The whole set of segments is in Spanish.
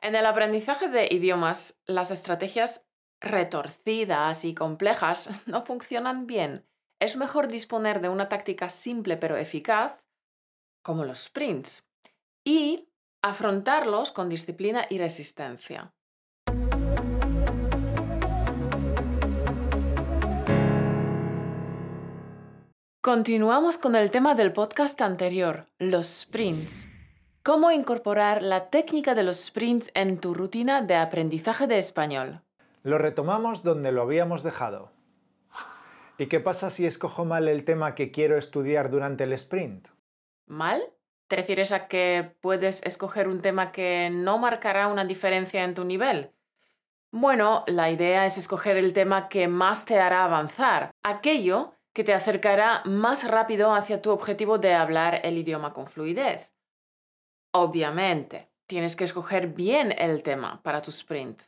En el aprendizaje de idiomas, las estrategias retorcidas y complejas no funcionan bien. Es mejor disponer de una táctica simple pero eficaz, como los sprints, y afrontarlos con disciplina y resistencia. Continuamos con el tema del podcast anterior, los sprints. ¿Cómo incorporar la técnica de los sprints en tu rutina de aprendizaje de español? Lo retomamos donde lo habíamos dejado. ¿Y qué pasa si escojo mal el tema que quiero estudiar durante el sprint? ¿Mal? ¿Te refieres a que puedes escoger un tema que no marcará una diferencia en tu nivel? Bueno, la idea es escoger el tema que más te hará avanzar, aquello que te acercará más rápido hacia tu objetivo de hablar el idioma con fluidez. Obviamente, tienes que escoger bien el tema para tu sprint.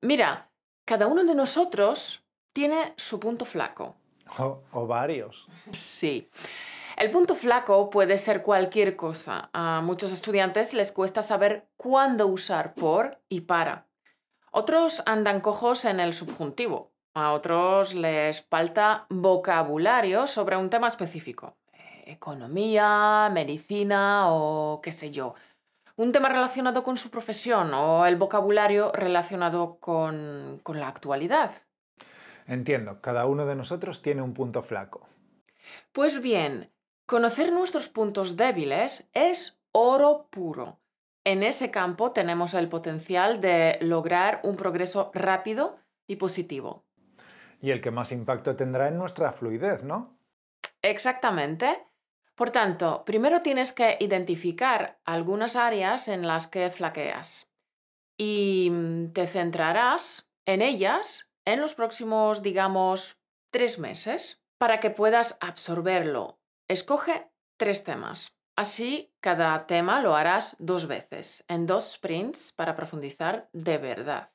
Mira, cada uno de nosotros tiene su punto flaco. O, varios. Sí. El punto flaco puede ser cualquier cosa. A muchos estudiantes les cuesta saber cuándo usar por y para. Otros andan cojos en el subjuntivo. A otros les falta vocabulario sobre un tema específico. Economía, medicina o qué sé yo. Un tema relacionado con su profesión o el vocabulario relacionado con, con la actualidad. Entiendo, cada uno de nosotros tiene un punto flaco. Pues bien, conocer nuestros puntos débiles es oro puro. En ese campo tenemos el potencial de lograr un progreso rápido y positivo y el que más impacto tendrá en nuestra fluidez, ¿no? Exactamente. Por tanto, primero tienes que identificar algunas áreas en las que flaqueas y mm, te centrarás en ellas en los próximos, digamos, tres meses para que puedas absorberlo. Escoge tres temas. Así, cada tema lo harás dos veces, en dos sprints para profundizar de verdad.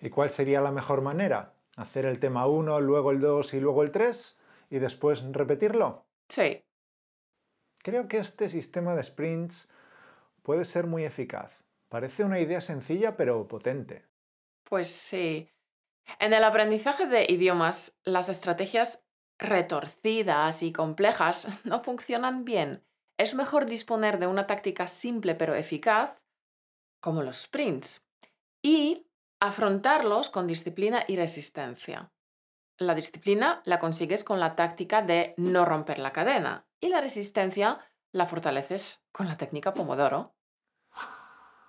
¿Y cuál sería la mejor manera? hacer el tema 1, luego el 2 y luego el 3 y después repetirlo? Sí. Creo que este sistema de sprints puede ser muy eficaz. Parece una idea sencilla pero potente. Pues sí. En el aprendizaje de idiomas, las estrategias retorcidas y complejas no funcionan bien. Es mejor disponer de una táctica simple pero eficaz, como los sprints, y afrontarlos con disciplina y resistencia. La disciplina la consigues con la táctica de no romper la cadena y la resistencia la fortaleces con la técnica Pomodoro.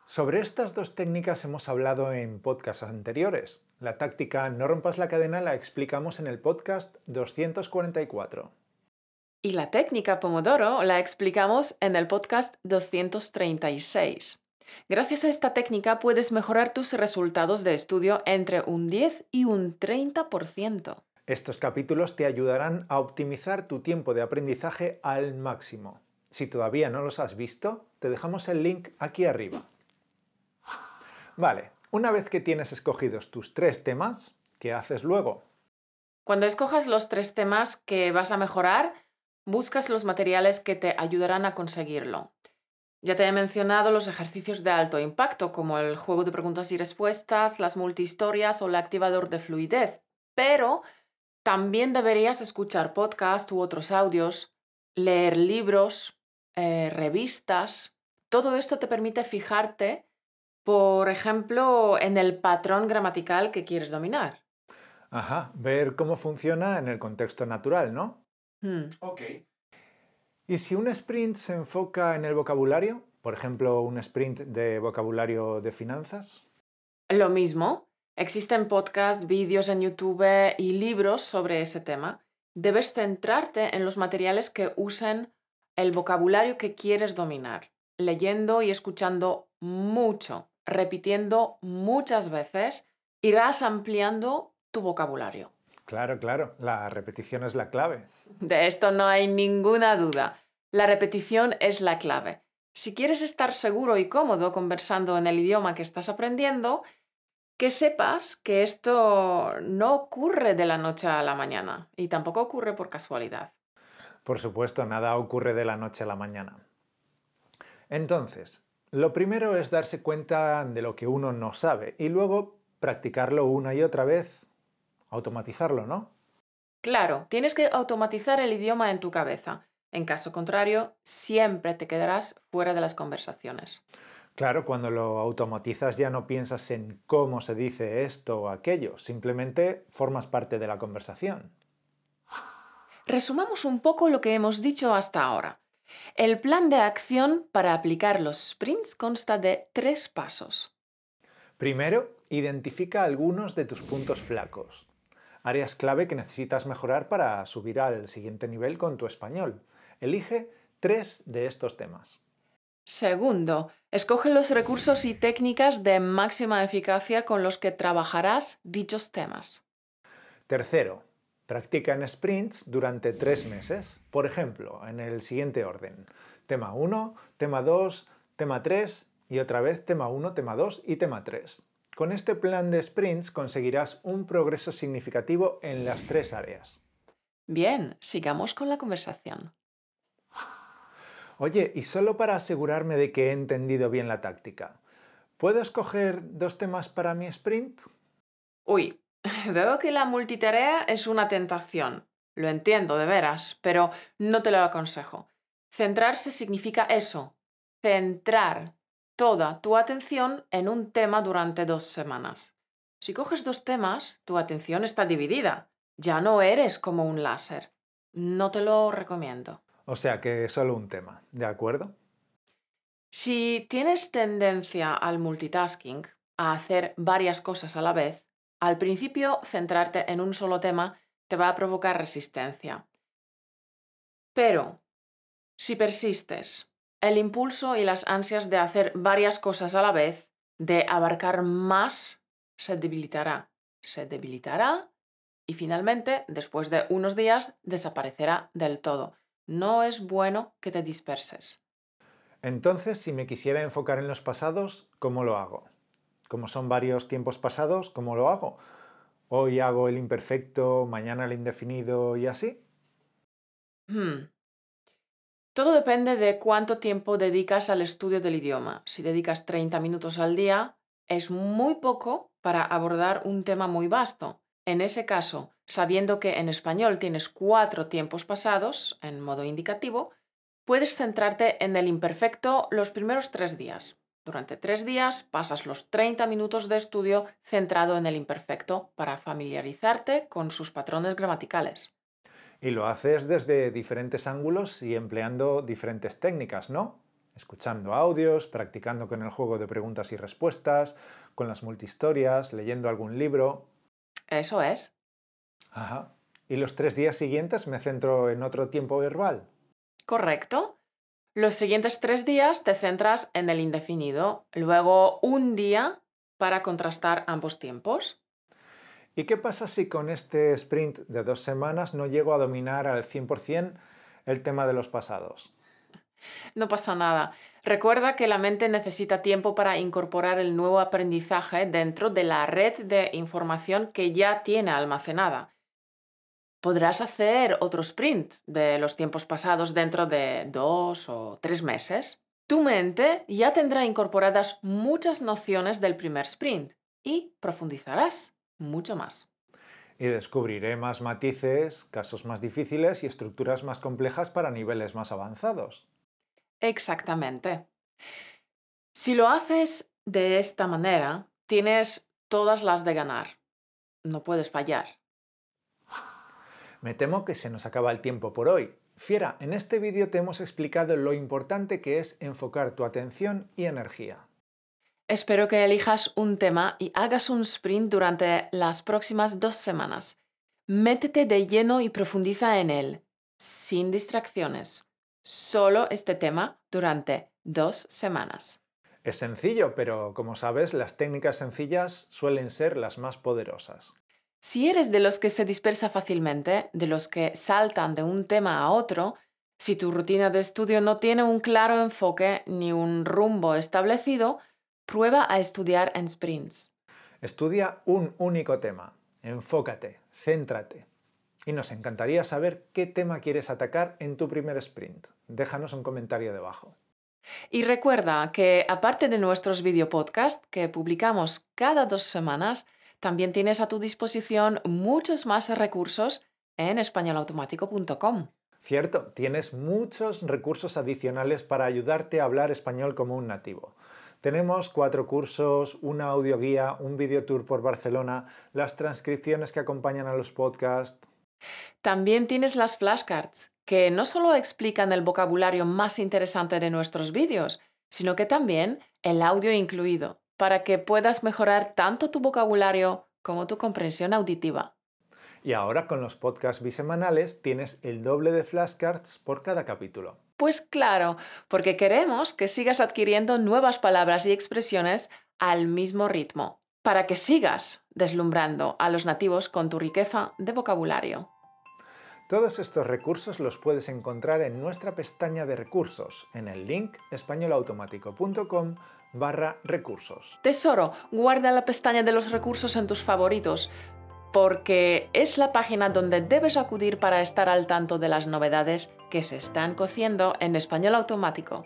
Sobre estas dos técnicas hemos hablado en podcasts anteriores. La táctica no rompas la cadena la explicamos en el podcast 244. Y la técnica Pomodoro la explicamos en el podcast 236. Gracias a esta técnica puedes mejorar tus resultados de estudio entre un 10 y un 30%. Estos capítulos te ayudarán a optimizar tu tiempo de aprendizaje al máximo. Si todavía no los has visto, te dejamos el link aquí arriba. Vale, una vez que tienes escogidos tus tres temas, ¿qué haces luego? Cuando escojas los tres temas que vas a mejorar, buscas los materiales que te ayudarán a conseguirlo. Ya te he mencionado los ejercicios de alto impacto, como el juego de preguntas y respuestas, las multihistorias o el activador de fluidez, pero también deberías escuchar podcasts u otros audios, leer libros, eh, revistas. Todo esto te permite fijarte, por ejemplo, en el patrón gramatical que quieres dominar. Ajá, ver cómo funciona en el contexto natural, ¿no? Hmm. Ok. ¿Y si un sprint se enfoca en el vocabulario? Por ejemplo, un sprint de vocabulario de finanzas. Lo mismo. Existen podcasts, vídeos en YouTube y libros sobre ese tema. Debes centrarte en los materiales que usen el vocabulario que quieres dominar, leyendo y escuchando mucho, repitiendo muchas veces, irás ampliando tu vocabulario. Claro, claro, la repetición es la clave. De esto no hay ninguna duda. La repetición es la clave. Si quieres estar seguro y cómodo conversando en el idioma que estás aprendiendo, que sepas que esto no ocurre de la noche a la mañana y tampoco ocurre por casualidad. Por supuesto, nada ocurre de la noche a la mañana. Entonces, Lo primero es darse cuenta de lo que uno no sabe y luego practicarlo una y otra vez, automatizarlo, ¿no? Claro, tienes que automatizar el idioma en tu cabeza. En caso contrario, siempre te quedarás fuera de las conversaciones. Claro, cuando lo automatizas ya no piensas en cómo se dice esto o aquello, simplemente formas parte de la conversación. Resumamos un poco lo que hemos dicho hasta ahora. El plan de acción para aplicar los sprints consta de tres pasos. Primero, identifica algunos de tus puntos flacos, áreas clave que necesitas mejorar para subir al siguiente nivel con tu español. Elige tres de estos temas. Segundo, escoge los recursos y técnicas de máxima eficacia con los que trabajarás dichos temas. Tercero, practica en sprints durante tres meses. Por ejemplo, en el siguiente orden. Tema 1, tema 2, tema 3 y otra vez tema 1, tema 2 y tema 3. Con este plan de sprints conseguirás un progreso significativo en las tres áreas. Bien, sigamos con la conversación. Oye, y solo para asegurarme de que he entendido bien la táctica, ¿puedo escoger dos temas para mi sprint? Uy, veo que la multitarea es una tentación. Lo entiendo, de veras, pero no te lo aconsejo. Centrarse significa eso, centrar toda tu atención en un tema durante dos semanas. Si coges dos temas, tu atención está dividida. Ya no eres como un láser. No te lo recomiendo. O sea que solo un tema, ¿de acuerdo? Si tienes tendencia al multitasking, a hacer varias cosas a la vez, al principio centrarte en un solo tema te va a provocar resistencia. Pero, si persistes, el impulso y las ansias de hacer varias cosas a la vez, de abarcar más, se debilitará. Se debilitará y finalmente, después de unos días, desaparecerá del todo. No es bueno que te disperses. Entonces, si me quisiera enfocar en los pasados, ¿cómo lo hago? Como son varios tiempos pasados, ¿cómo lo hago? Hoy hago el imperfecto, mañana el indefinido y así. Hmm. Todo depende de cuánto tiempo dedicas al estudio del idioma. Si dedicas 30 minutos al día, es muy poco para abordar un tema muy vasto. En ese caso, sabiendo que en español tienes cuatro tiempos pasados, en modo indicativo, puedes centrarte en el imperfecto los primeros tres días. Durante tres días pasas los 30 minutos de estudio centrado en el imperfecto para familiarizarte con sus patrones gramaticales. Y lo haces desde diferentes ángulos y empleando diferentes técnicas, ¿no? Escuchando audios, practicando con el juego de preguntas y respuestas, con las multihistorias, leyendo algún libro. Eso es. Ajá. ¿Y los tres días siguientes me centro en otro tiempo verbal? Correcto. Los siguientes tres días te centras en el indefinido, luego un día para contrastar ambos tiempos. ¿Y qué pasa si con este sprint de dos semanas no llego a dominar al 100% el tema de los pasados? No pasa nada. Recuerda que la mente necesita tiempo para incorporar el nuevo aprendizaje dentro de la red de información que ya tiene almacenada. Podrás hacer otro sprint de los tiempos pasados dentro de dos o tres meses. Tu mente ya tendrá incorporadas muchas nociones del primer sprint y profundizarás mucho más. Y descubriré más matices, casos más difíciles y estructuras más complejas para niveles más avanzados. Exactamente. Si lo haces de esta manera, tienes todas las de ganar. No puedes fallar. Me temo que se nos acaba el tiempo por hoy. Fiera, en este vídeo te hemos explicado lo importante que es enfocar tu atención y energía. Espero que elijas un tema y hagas un sprint durante las próximas dos semanas. Métete de lleno y profundiza en él, sin distracciones. Solo este tema durante dos semanas. Es sencillo, pero como sabes, las técnicas sencillas suelen ser las más poderosas. Si eres de los que se dispersa fácilmente, de los que saltan de un tema a otro, si tu rutina de estudio no tiene un claro enfoque ni un rumbo establecido, Prueba a estudiar en sprints. Estudia un único tema. Enfócate, céntrate. Y nos encantaría saber qué tema quieres atacar en tu primer sprint. Déjanos un comentario debajo. Y recuerda que aparte de nuestros videopodcasts que publicamos cada dos semanas, también tienes a tu disposición muchos más recursos en españolautomático.com. Cierto, tienes muchos recursos adicionales para ayudarte a hablar español como un nativo. Tenemos cuatro cursos, una audioguía, un videotour por Barcelona, las transcripciones que acompañan a los podcasts. También tienes las flashcards, que no solo explican el vocabulario más interesante de nuestros vídeos, sino que también el audio incluido, para que puedas mejorar tanto tu vocabulario como tu comprensión auditiva. Y ahora con los podcasts bisemanales tienes el doble de flashcards por cada capítulo. Pues claro, porque queremos que sigas adquiriendo nuevas palabras y expresiones al mismo ritmo, para que sigas deslumbrando a los nativos con tu riqueza de vocabulario. Todos estos recursos los puedes encontrar en nuestra pestaña de recursos, en el link españolautomático.com barra recursos. Tesoro, guarda la pestaña de los recursos en tus favoritos porque es la página donde debes acudir para estar al tanto de las novedades que se están cociendo en español automático.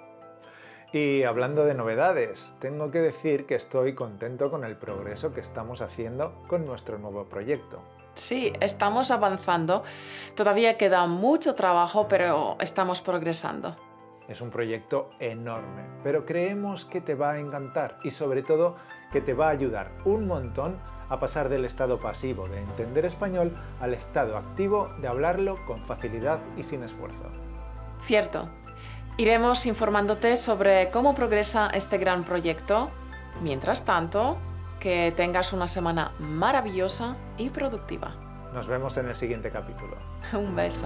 Y hablando de novedades, tengo que decir que estoy contento con el progreso que estamos haciendo con nuestro nuevo proyecto. Sí, estamos avanzando. Todavía queda mucho trabajo, pero estamos progresando. Es un proyecto enorme, pero creemos que te va a encantar y sobre todo que te va a ayudar un montón a pasar del estado pasivo de entender español al estado activo de hablarlo con facilidad y sin esfuerzo. Cierto. Iremos informándote sobre cómo progresa este gran proyecto. Mientras tanto, que tengas una semana maravillosa y productiva. Nos vemos en el siguiente capítulo. Un beso.